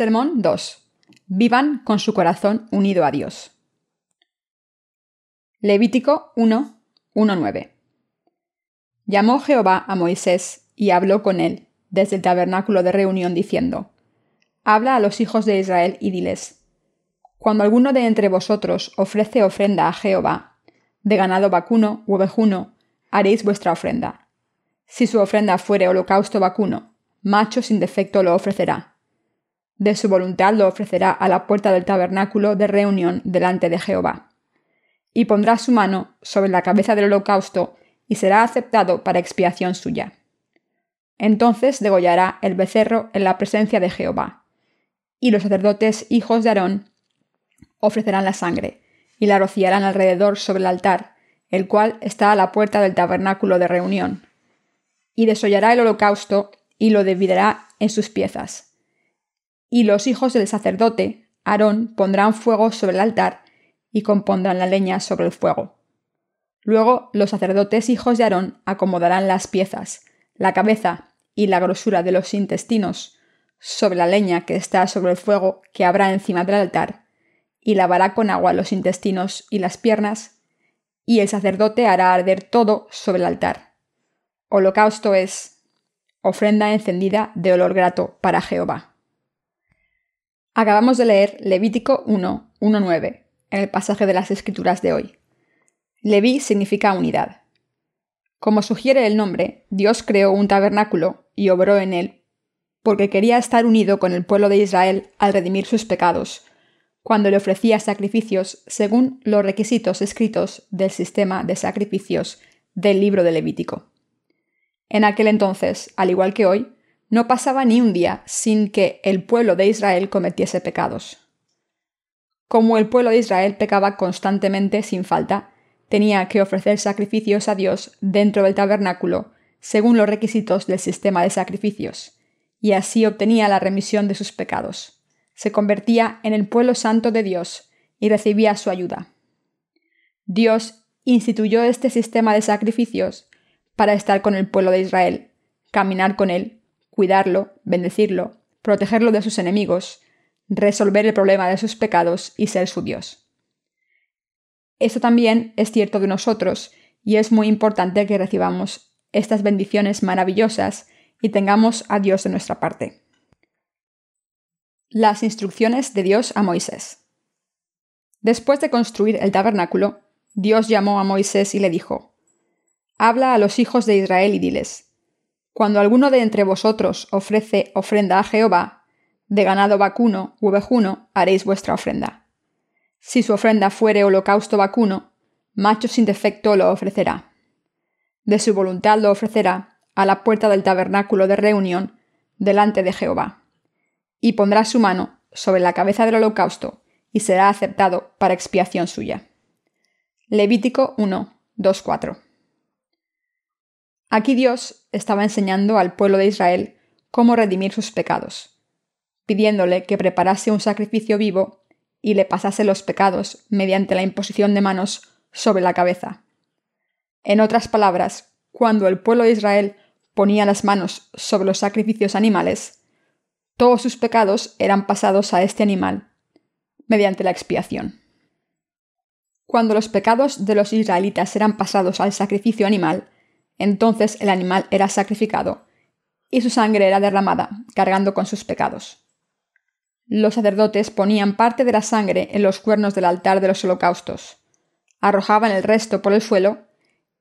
Sermón 2. Vivan con su corazón unido a Dios. Levítico 1, 1-9. Llamó Jehová a Moisés y habló con él desde el tabernáculo de reunión diciendo, Habla a los hijos de Israel y diles, Cuando alguno de entre vosotros ofrece ofrenda a Jehová, de ganado vacuno u ovejuno, haréis vuestra ofrenda. Si su ofrenda fuere holocausto vacuno, macho sin defecto lo ofrecerá de su voluntad lo ofrecerá a la puerta del tabernáculo de reunión delante de Jehová. Y pondrá su mano sobre la cabeza del holocausto y será aceptado para expiación suya. Entonces degollará el becerro en la presencia de Jehová. Y los sacerdotes hijos de Aarón ofrecerán la sangre, y la rociarán alrededor sobre el altar, el cual está a la puerta del tabernáculo de reunión. Y desollará el holocausto y lo dividirá en sus piezas y los hijos del sacerdote, Aarón, pondrán fuego sobre el altar y compondrán la leña sobre el fuego. Luego los sacerdotes hijos de Aarón acomodarán las piezas, la cabeza y la grosura de los intestinos sobre la leña que está sobre el fuego que habrá encima del altar, y lavará con agua los intestinos y las piernas, y el sacerdote hará arder todo sobre el altar. Holocausto es ofrenda encendida de olor grato para Jehová. Acabamos de leer Levítico 1, 1.9, en el pasaje de las Escrituras de hoy. Leví significa unidad. Como sugiere el nombre, Dios creó un tabernáculo y obró en él, porque quería estar unido con el pueblo de Israel al redimir sus pecados, cuando le ofrecía sacrificios según los requisitos escritos del sistema de sacrificios del libro de Levítico. En aquel entonces, al igual que hoy, no pasaba ni un día sin que el pueblo de Israel cometiese pecados. Como el pueblo de Israel pecaba constantemente sin falta, tenía que ofrecer sacrificios a Dios dentro del tabernáculo, según los requisitos del sistema de sacrificios, y así obtenía la remisión de sus pecados. Se convertía en el pueblo santo de Dios y recibía su ayuda. Dios instituyó este sistema de sacrificios para estar con el pueblo de Israel, caminar con él cuidarlo, bendecirlo, protegerlo de sus enemigos, resolver el problema de sus pecados y ser su Dios. Esto también es cierto de nosotros y es muy importante que recibamos estas bendiciones maravillosas y tengamos a Dios de nuestra parte. Las instrucciones de Dios a Moisés. Después de construir el tabernáculo, Dios llamó a Moisés y le dijo, Habla a los hijos de Israel y diles, cuando alguno de entre vosotros ofrece ofrenda a Jehová, de ganado vacuno u ovejuno haréis vuestra ofrenda. Si su ofrenda fuere holocausto vacuno, macho sin defecto lo ofrecerá. De su voluntad lo ofrecerá a la puerta del tabernáculo de reunión delante de Jehová. Y pondrá su mano sobre la cabeza del holocausto y será aceptado para expiación suya. Levítico 1, 2, 4. Aquí Dios estaba enseñando al pueblo de Israel cómo redimir sus pecados, pidiéndole que preparase un sacrificio vivo y le pasase los pecados mediante la imposición de manos sobre la cabeza. En otras palabras, cuando el pueblo de Israel ponía las manos sobre los sacrificios animales, todos sus pecados eran pasados a este animal mediante la expiación. Cuando los pecados de los israelitas eran pasados al sacrificio animal, entonces el animal era sacrificado y su sangre era derramada, cargando con sus pecados. Los sacerdotes ponían parte de la sangre en los cuernos del altar de los holocaustos, arrojaban el resto por el suelo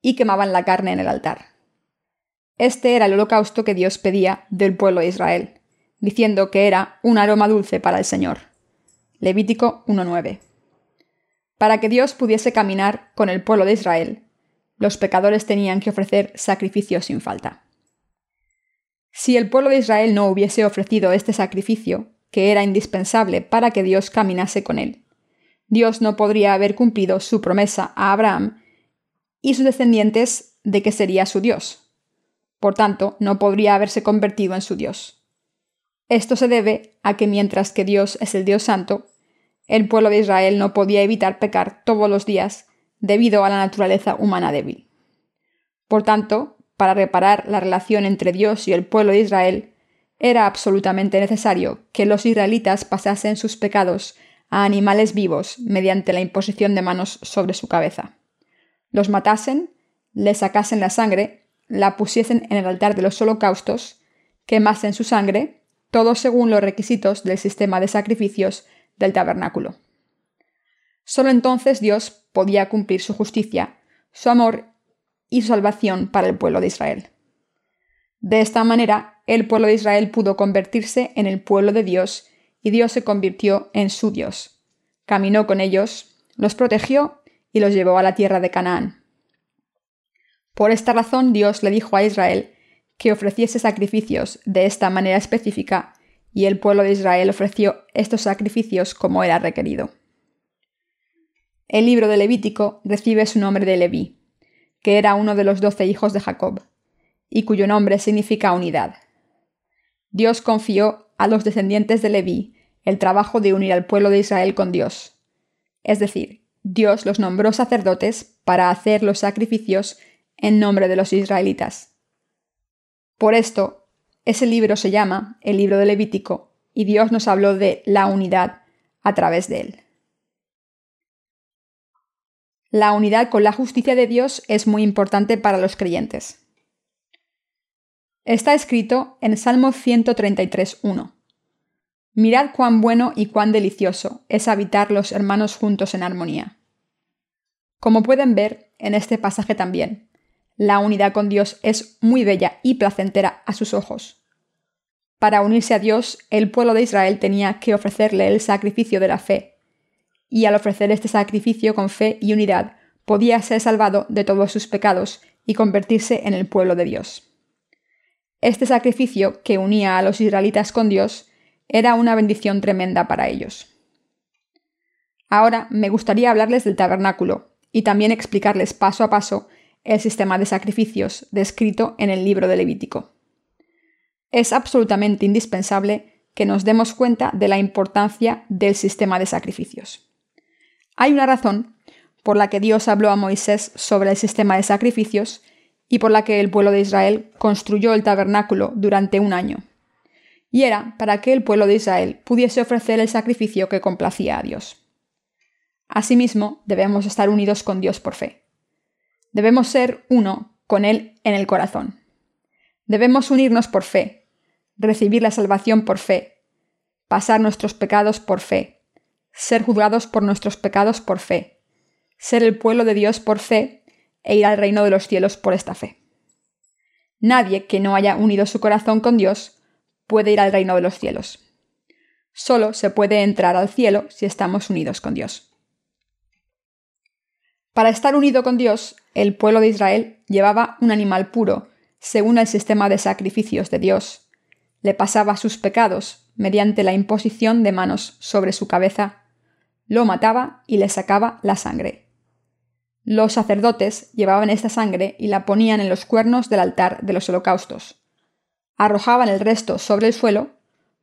y quemaban la carne en el altar. Este era el holocausto que Dios pedía del pueblo de Israel, diciendo que era un aroma dulce para el Señor. Levítico 1.9. Para que Dios pudiese caminar con el pueblo de Israel, los pecadores tenían que ofrecer sacrificios sin falta. Si el pueblo de Israel no hubiese ofrecido este sacrificio, que era indispensable para que Dios caminase con él, Dios no podría haber cumplido su promesa a Abraham y sus descendientes de que sería su Dios. Por tanto, no podría haberse convertido en su Dios. Esto se debe a que mientras que Dios es el Dios santo, el pueblo de Israel no podía evitar pecar todos los días debido a la naturaleza humana débil. Por tanto, para reparar la relación entre Dios y el pueblo de Israel, Era absolutamente necesario que los israelitas pasasen sus pecados a animales vivos mediante la imposición de manos sobre su cabeza. Los matasen, le sacasen la sangre, la pusiesen en el altar de los holocaustos, quemasen su sangre, todo según los requisitos del sistema de sacrificios del tabernáculo. Solo entonces Dios podía cumplir su justicia, su amor y su salvación para el pueblo de Israel. De esta manera, el pueblo de Israel pudo convertirse en el pueblo de Dios y Dios se convirtió en su Dios. Caminó con ellos, los protegió y los llevó a la tierra de Canaán. Por esta razón Dios le dijo a Israel que ofreciese sacrificios de esta manera específica, y el pueblo de Israel ofreció estos sacrificios como era requerido. El libro de Levítico recibe su nombre de Leví, que era uno de los doce hijos de Jacob, y cuyo nombre significa unidad. Dios confió a los descendientes de Leví el trabajo de unir al pueblo de Israel con Dios. Es decir, Dios los nombró sacerdotes para hacer los sacrificios en nombre de los israelitas. Por esto, ese libro se llama el libro de Levítico y Dios nos habló de la unidad a través de él. La unidad con la justicia de Dios es muy importante para los creyentes. Está escrito en Salmo 133.1. Mirad cuán bueno y cuán delicioso es habitar los hermanos juntos en armonía. Como pueden ver en este pasaje también, la unidad con Dios es muy bella y placentera a sus ojos. Para unirse a Dios, el pueblo de Israel tenía que ofrecerle el sacrificio de la fe, y al ofrecer este sacrificio con fe y unidad, podía ser salvado de todos sus pecados y convertirse en el pueblo de Dios. Este sacrificio que unía a los israelitas con Dios era una bendición tremenda para ellos. Ahora me gustaría hablarles del tabernáculo y también explicarles paso a paso el sistema de sacrificios descrito en el libro de Levítico. Es absolutamente indispensable que nos demos cuenta de la importancia del sistema de sacrificios. Hay una razón por la que Dios habló a Moisés sobre el sistema de sacrificios y por la que el pueblo de Israel construyó el tabernáculo durante un año. Y era para que el pueblo de Israel pudiese ofrecer el sacrificio que complacía a Dios. Asimismo, debemos estar unidos con Dios por fe. Debemos ser uno con Él en el corazón. Debemos unirnos por fe, recibir la salvación por fe, pasar nuestros pecados por fe, ser juzgados por nuestros pecados por fe, ser el pueblo de Dios por fe e ir al reino de los cielos por esta fe. Nadie que no haya unido su corazón con Dios puede ir al reino de los cielos. Solo se puede entrar al cielo si estamos unidos con Dios. Para estar unido con Dios, el pueblo de Israel llevaba un animal puro, según el sistema de sacrificios de Dios. Le pasaba sus pecados mediante la imposición de manos sobre su cabeza, lo mataba y le sacaba la sangre. Los sacerdotes llevaban esta sangre y la ponían en los cuernos del altar de los holocaustos. Arrojaban el resto sobre el suelo,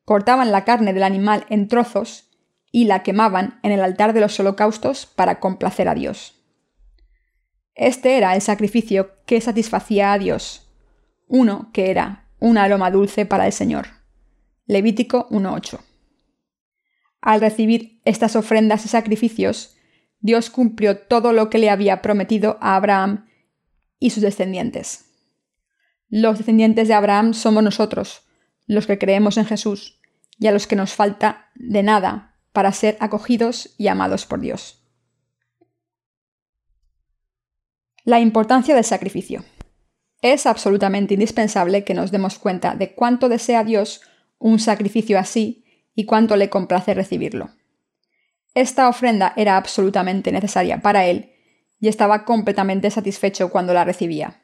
cortaban la carne del animal en trozos y la quemaban en el altar de los holocaustos para complacer a Dios. Este era el sacrificio que satisfacía a Dios, uno que era un aroma dulce para el Señor. Levítico 1.8. Al recibir estas ofrendas y sacrificios, Dios cumplió todo lo que le había prometido a Abraham y sus descendientes. Los descendientes de Abraham somos nosotros, los que creemos en Jesús, y a los que nos falta de nada para ser acogidos y amados por Dios. La importancia del sacrificio. Es absolutamente indispensable que nos demos cuenta de cuánto desea Dios un sacrificio así y cuánto le complace recibirlo. Esta ofrenda era absolutamente necesaria para él y estaba completamente satisfecho cuando la recibía.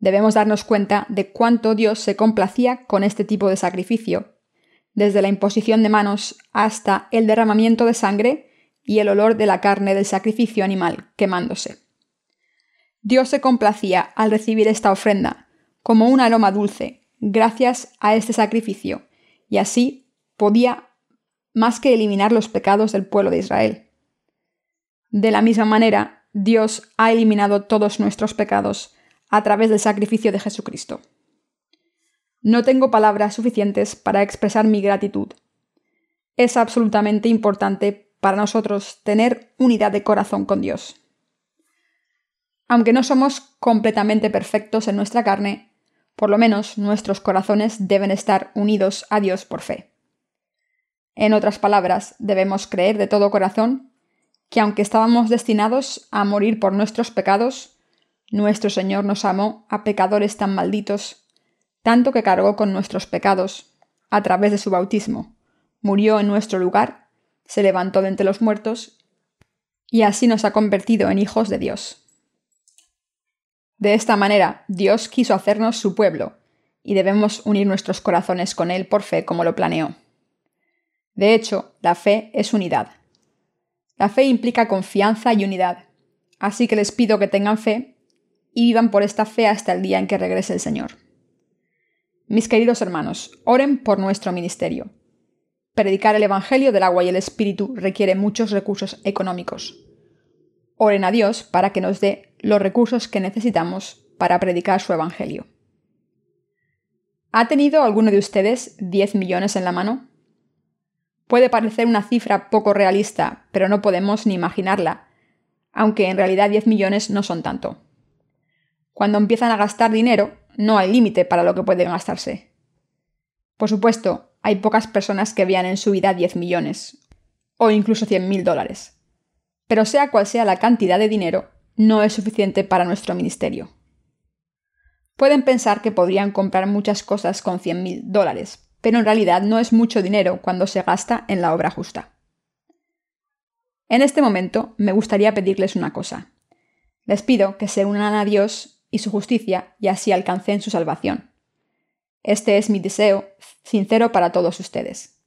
Debemos darnos cuenta de cuánto Dios se complacía con este tipo de sacrificio, desde la imposición de manos hasta el derramamiento de sangre y el olor de la carne del sacrificio animal quemándose. Dios se complacía al recibir esta ofrenda como un aroma dulce gracias a este sacrificio, y así podía más que eliminar los pecados del pueblo de Israel. De la misma manera, Dios ha eliminado todos nuestros pecados a través del sacrificio de Jesucristo. No tengo palabras suficientes para expresar mi gratitud. Es absolutamente importante para nosotros tener unidad de corazón con Dios. Aunque no somos completamente perfectos en nuestra carne, por lo menos nuestros corazones deben estar unidos a Dios por fe. En otras palabras, debemos creer de todo corazón que aunque estábamos destinados a morir por nuestros pecados, nuestro Señor nos amó a pecadores tan malditos, tanto que cargó con nuestros pecados, a través de su bautismo, murió en nuestro lugar, se levantó de entre los muertos, y así nos ha convertido en hijos de Dios. De esta manera, Dios quiso hacernos su pueblo, y debemos unir nuestros corazones con Él por fe como lo planeó. De hecho, la fe es unidad. La fe implica confianza y unidad, así que les pido que tengan fe y vivan por esta fe hasta el día en que regrese el Señor. Mis queridos hermanos, oren por nuestro ministerio. Predicar el Evangelio del agua y el Espíritu requiere muchos recursos económicos. Oren a Dios para que nos dé los recursos que necesitamos para predicar su Evangelio. ¿Ha tenido alguno de ustedes 10 millones en la mano? Puede parecer una cifra poco realista, pero no podemos ni imaginarla, aunque en realidad 10 millones no son tanto. Cuando empiezan a gastar dinero, no hay límite para lo que pueden gastarse. Por supuesto, hay pocas personas que vean en su vida 10 millones, o incluso 100 mil dólares. Pero sea cual sea la cantidad de dinero, no es suficiente para nuestro ministerio. Pueden pensar que podrían comprar muchas cosas con 100 mil dólares, pero en realidad no es mucho dinero cuando se gasta en la obra justa. En este momento me gustaría pedirles una cosa. Les pido que se unan a Dios y su justicia, y así alcancen su salvación. Este es mi deseo sincero para todos ustedes.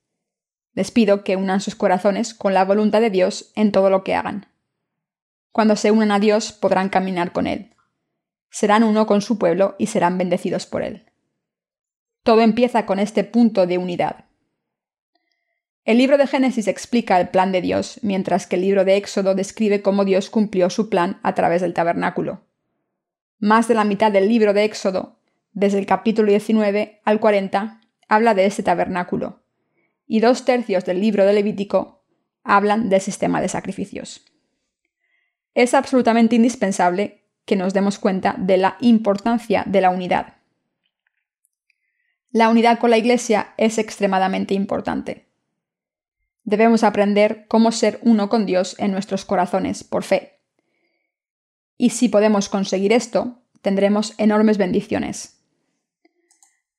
Les pido que unan sus corazones con la voluntad de Dios en todo lo que hagan. Cuando se unan a Dios podrán caminar con Él. Serán uno con su pueblo y serán bendecidos por Él. Todo empieza con este punto de unidad. El libro de Génesis explica el plan de Dios, mientras que el libro de Éxodo describe cómo Dios cumplió su plan a través del tabernáculo. Más de la mitad del libro de Éxodo, desde el capítulo 19 al 40, habla de este tabernáculo, y dos tercios del libro de Levítico hablan del sistema de sacrificios. Es absolutamente indispensable que nos demos cuenta de la importancia de la unidad. La unidad con la Iglesia es extremadamente importante. Debemos aprender cómo ser uno con Dios en nuestros corazones por fe y si podemos conseguir esto, tendremos enormes bendiciones.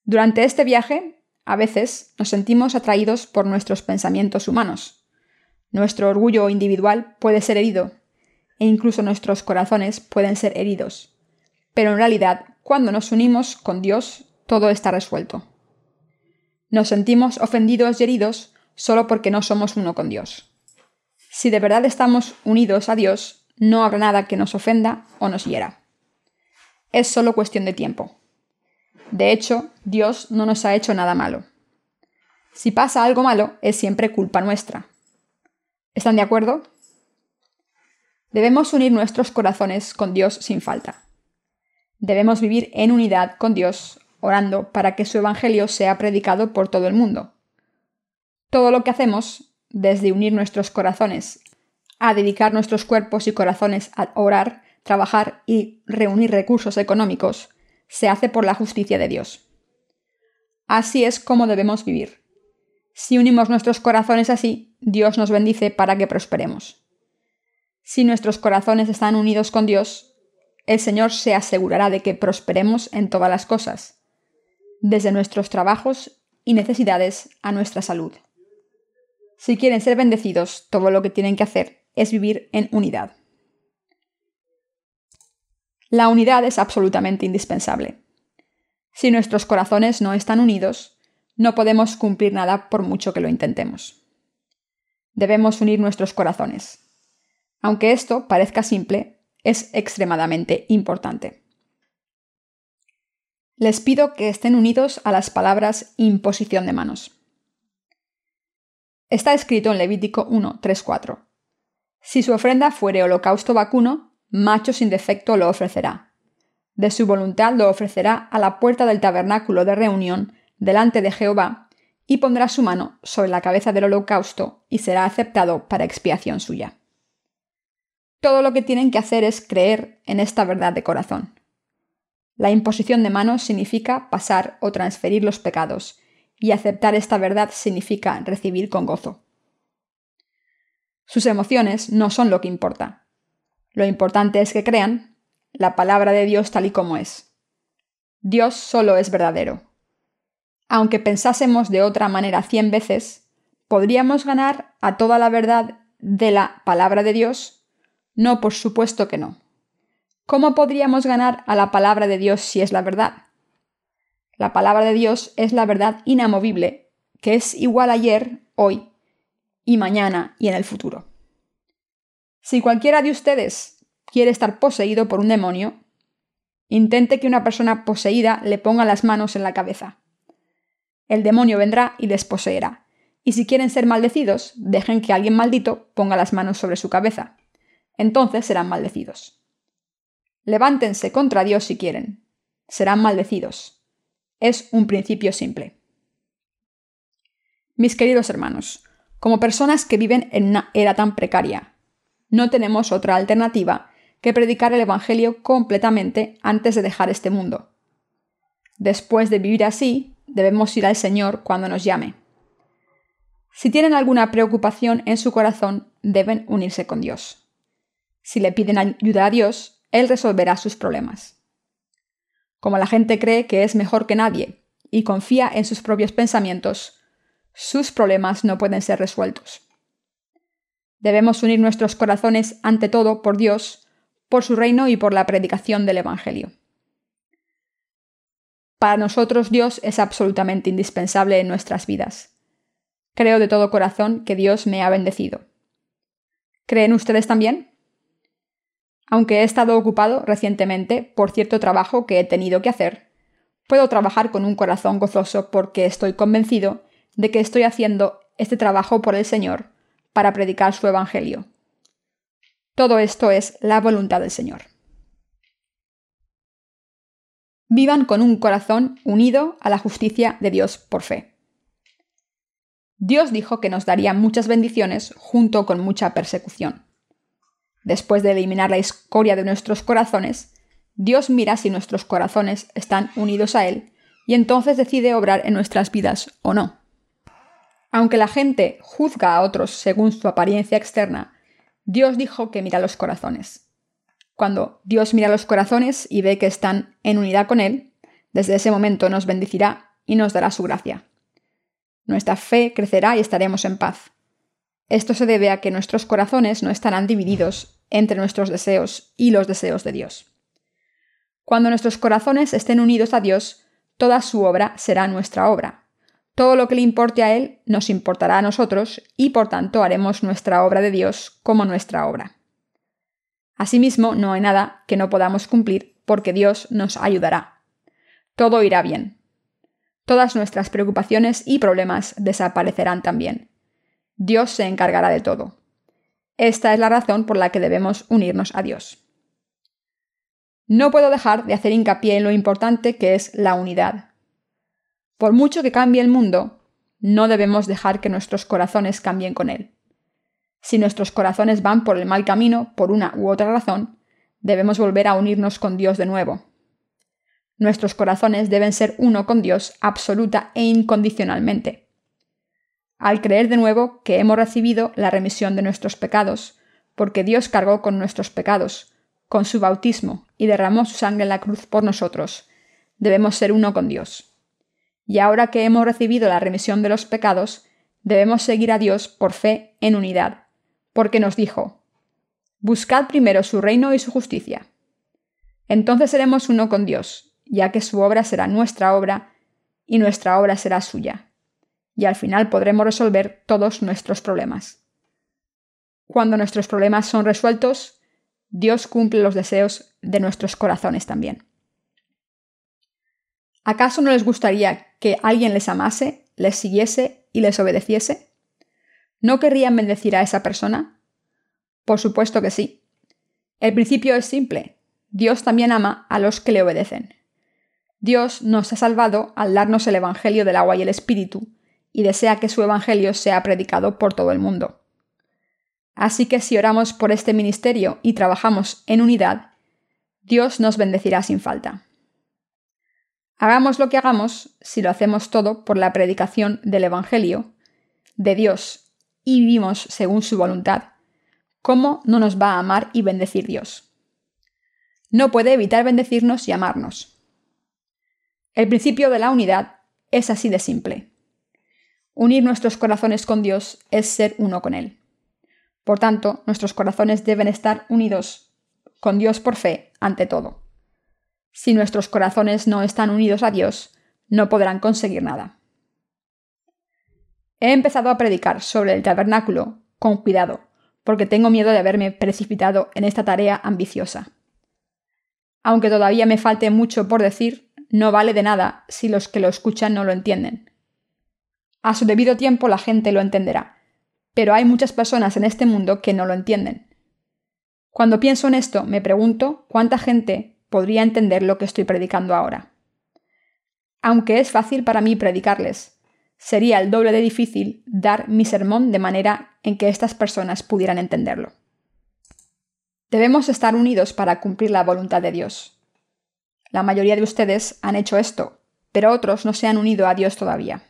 Durante este viaje, a veces nos sentimos atraídos por nuestros pensamientos humanos. Nuestro orgullo individual puede ser herido, e incluso nuestros corazones pueden ser heridos. Pero en realidad, cuando nos unimos con Dios, todo está resuelto. Nos sentimos ofendidos y heridos solo porque no somos uno con Dios. Si de verdad estamos unidos a Dios, no habrá nada que nos ofenda o nos hiera. Es solo cuestión de tiempo. De hecho, Dios no nos ha hecho nada malo. Si pasa algo malo, es siempre culpa nuestra. ¿Están de acuerdo? Debemos unir nuestros corazones con Dios sin falta. Debemos vivir en unidad con Dios, orando para que su Evangelio sea predicado por todo el mundo. Todo lo que hacemos, desde unir nuestros corazones a dedicar nuestros cuerpos y corazones a orar, trabajar y reunir recursos económicos, se hace por la justicia de Dios. Así es como debemos vivir. Si unimos nuestros corazones así, Dios nos bendice para que prosperemos. Si nuestros corazones están unidos con Dios, el Señor se asegurará de que prosperemos en todas las cosas, desde nuestros trabajos y necesidades a nuestra salud. Si quieren ser bendecidos, todo lo que tienen que hacer es vivir en unidad. La unidad es absolutamente indispensable. Si nuestros corazones no están unidos, no podemos cumplir nada por mucho que lo intentemos. Debemos unir nuestros corazones. Aunque esto parezca simple, es extremadamente importante. Les pido que estén unidos a las palabras imposición de manos. Está escrito en Levítico 1, 3, 4. Si su ofrenda fuere holocausto vacuno, macho sin defecto lo ofrecerá. De su voluntad lo ofrecerá a la puerta del tabernáculo de reunión delante de Jehová, y pondrá su mano sobre la cabeza del holocausto y será aceptado para expiación suya. Todo lo que tienen que hacer es creer en esta verdad de corazón. La imposición de manos significa pasar o transferir los pecados, y aceptar esta verdad significa recibir con gozo. Sus emociones no son lo que importa. Lo importante es que crean la palabra de Dios tal y como es. Dios solo es verdadero. Aunque pensásemos de otra manera cien veces, ¿podríamos ganar a toda la verdad de la palabra de Dios? No, por supuesto que no. ¿Cómo podríamos ganar a la palabra de Dios si es la verdad? La palabra de Dios es la verdad inamovible, que es igual ayer, hoy y mañana y en el futuro. Si cualquiera de ustedes quiere estar poseído por un demonio, intente que una persona poseída le ponga las manos en la cabeza. El demonio vendrá y les poseerá. Y si quieren ser maldecidos, dejen que alguien maldito ponga las manos sobre su cabeza. Entonces serán maldecidos. Levántense contra Dios si quieren. Serán maldecidos. Es un principio simple. Mis queridos hermanos, como personas que viven en una era tan precaria. No tenemos otra alternativa que predicar el Evangelio completamente antes de dejar este mundo. Después de vivir así, debemos ir al Señor cuando nos llame. Si tienen alguna preocupación en su corazón, deben unirse con Dios. Si le piden ayuda a Dios, Él resolverá sus problemas. Como la gente cree que es mejor que nadie y confía en sus propios pensamientos, sus problemas no pueden ser resueltos. Debemos unir nuestros corazones ante todo por Dios, por su reino y por la predicación del Evangelio. Para nosotros Dios es absolutamente indispensable en nuestras vidas. Creo de todo corazón que Dios me ha bendecido. ¿Creen ustedes también? Aunque he estado ocupado recientemente por cierto trabajo que he tenido que hacer, puedo trabajar con un corazón gozoso porque estoy convencido de que estoy haciendo este trabajo por el Señor para predicar su Evangelio. Todo esto es la voluntad del Señor. Vivan con un corazón unido a la justicia de Dios por fe. Dios dijo que nos daría muchas bendiciones junto con mucha persecución. Después de eliminar la escoria de nuestros corazones, Dios mira si nuestros corazones están unidos a Él y entonces decide obrar en nuestras vidas o no. Aunque la gente juzga a otros según su apariencia externa, Dios dijo que mira los corazones. Cuando Dios mira los corazones y ve que están en unidad con Él, desde ese momento nos bendecirá y nos dará su gracia. Nuestra fe crecerá y estaremos en paz. Esto se debe a que nuestros corazones no estarán divididos entre nuestros deseos y los deseos de Dios. Cuando nuestros corazones estén unidos a Dios, toda su obra será nuestra obra, todo lo que le importe a Él nos importará a nosotros y por tanto haremos nuestra obra de Dios como nuestra obra. Asimismo, no hay nada que no podamos cumplir porque Dios nos ayudará. Todo irá bien. Todas nuestras preocupaciones y problemas desaparecerán también. Dios se encargará de todo. Esta es la razón por la que debemos unirnos a Dios. No puedo dejar de hacer hincapié en lo importante que es la unidad. Por mucho que cambie el mundo, no debemos dejar que nuestros corazones cambien con él. Si nuestros corazones van por el mal camino por una u otra razón, debemos volver a unirnos con Dios de nuevo. Nuestros corazones deben ser uno con Dios absoluta e incondicionalmente. Al creer de nuevo que hemos recibido la remisión de nuestros pecados, porque Dios cargó con nuestros pecados, con su bautismo y derramó su sangre en la cruz por nosotros, debemos ser uno con Dios. Y ahora que hemos recibido la remisión de los pecados, debemos seguir a Dios por fe en unidad, porque nos dijo, Buscad primero su reino y su justicia. Entonces seremos uno con Dios, ya que su obra será nuestra obra y nuestra obra será suya. Y al final podremos resolver todos nuestros problemas. Cuando nuestros problemas son resueltos, Dios cumple los deseos de nuestros corazones también. ¿Acaso no les gustaría que alguien les amase, les siguiese y les obedeciese? ¿No querrían bendecir a esa persona? Por supuesto que sí. El principio es simple. Dios también ama a los que le obedecen. Dios nos ha salvado al darnos el Evangelio del agua y el Espíritu, y desea que su Evangelio sea predicado por todo el mundo. Así que si oramos por este ministerio y trabajamos en unidad, Dios nos bendecirá sin falta. Hagamos lo que hagamos, si lo hacemos todo por la predicación del Evangelio, de Dios, y vivimos según su voluntad, ¿cómo no nos va a amar y bendecir Dios? No puede evitar bendecirnos y amarnos. El principio de la unidad es así de simple. Unir nuestros corazones con Dios es ser uno con Él. Por tanto, nuestros corazones deben estar unidos con Dios por fe ante todo. Si nuestros corazones no están unidos a Dios, no podrán conseguir nada. He empezado a predicar sobre el tabernáculo con cuidado, porque tengo miedo de haberme precipitado en esta tarea ambiciosa. Aunque todavía me falte mucho por decir, no vale de nada si los que lo escuchan no lo entienden. A su debido tiempo la gente lo entenderá, pero hay muchas personas en este mundo que no lo entienden. Cuando pienso en esto, me pregunto cuánta gente podría entender lo que estoy predicando ahora. Aunque es fácil para mí predicarles, sería el doble de difícil dar mi sermón de manera en que estas personas pudieran entenderlo. Debemos estar unidos para cumplir la voluntad de Dios. La mayoría de ustedes han hecho esto, pero otros no se han unido a Dios todavía.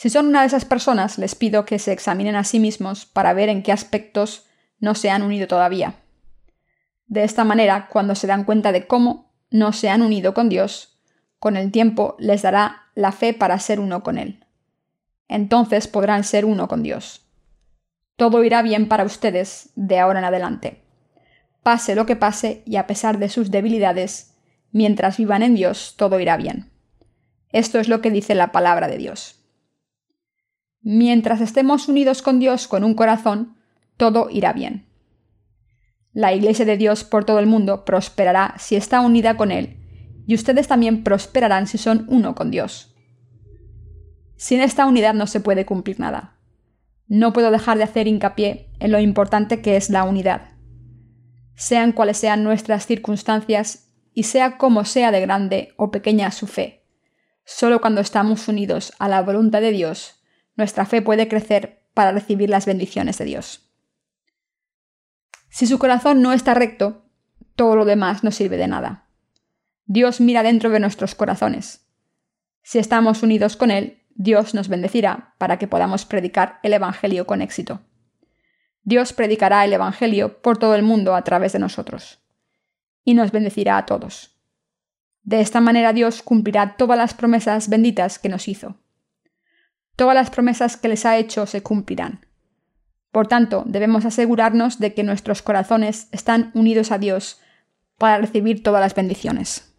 Si son una de esas personas, les pido que se examinen a sí mismos para ver en qué aspectos no se han unido todavía. De esta manera, cuando se dan cuenta de cómo no se han unido con Dios, con el tiempo les dará la fe para ser uno con Él. Entonces podrán ser uno con Dios. Todo irá bien para ustedes de ahora en adelante. Pase lo que pase y a pesar de sus debilidades, mientras vivan en Dios, todo irá bien. Esto es lo que dice la palabra de Dios. Mientras estemos unidos con Dios con un corazón, todo irá bien. La Iglesia de Dios por todo el mundo prosperará si está unida con Él, y ustedes también prosperarán si son uno con Dios. Sin esta unidad no se puede cumplir nada. No puedo dejar de hacer hincapié en lo importante que es la unidad. Sean cuales sean nuestras circunstancias y sea como sea de grande o pequeña su fe, solo cuando estamos unidos a la voluntad de Dios nuestra fe puede crecer para recibir las bendiciones de Dios. Si su corazón no está recto, todo lo demás no sirve de nada. Dios mira dentro de nuestros corazones. Si estamos unidos con Él, Dios nos bendecirá para que podamos predicar el Evangelio con éxito. Dios predicará el Evangelio por todo el mundo a través de nosotros. Y nos bendecirá a todos. De esta manera Dios cumplirá todas las promesas benditas que nos hizo todas las promesas que les ha hecho se cumplirán. Por tanto, debemos asegurarnos de que nuestros corazones están unidos a Dios para recibir todas las bendiciones.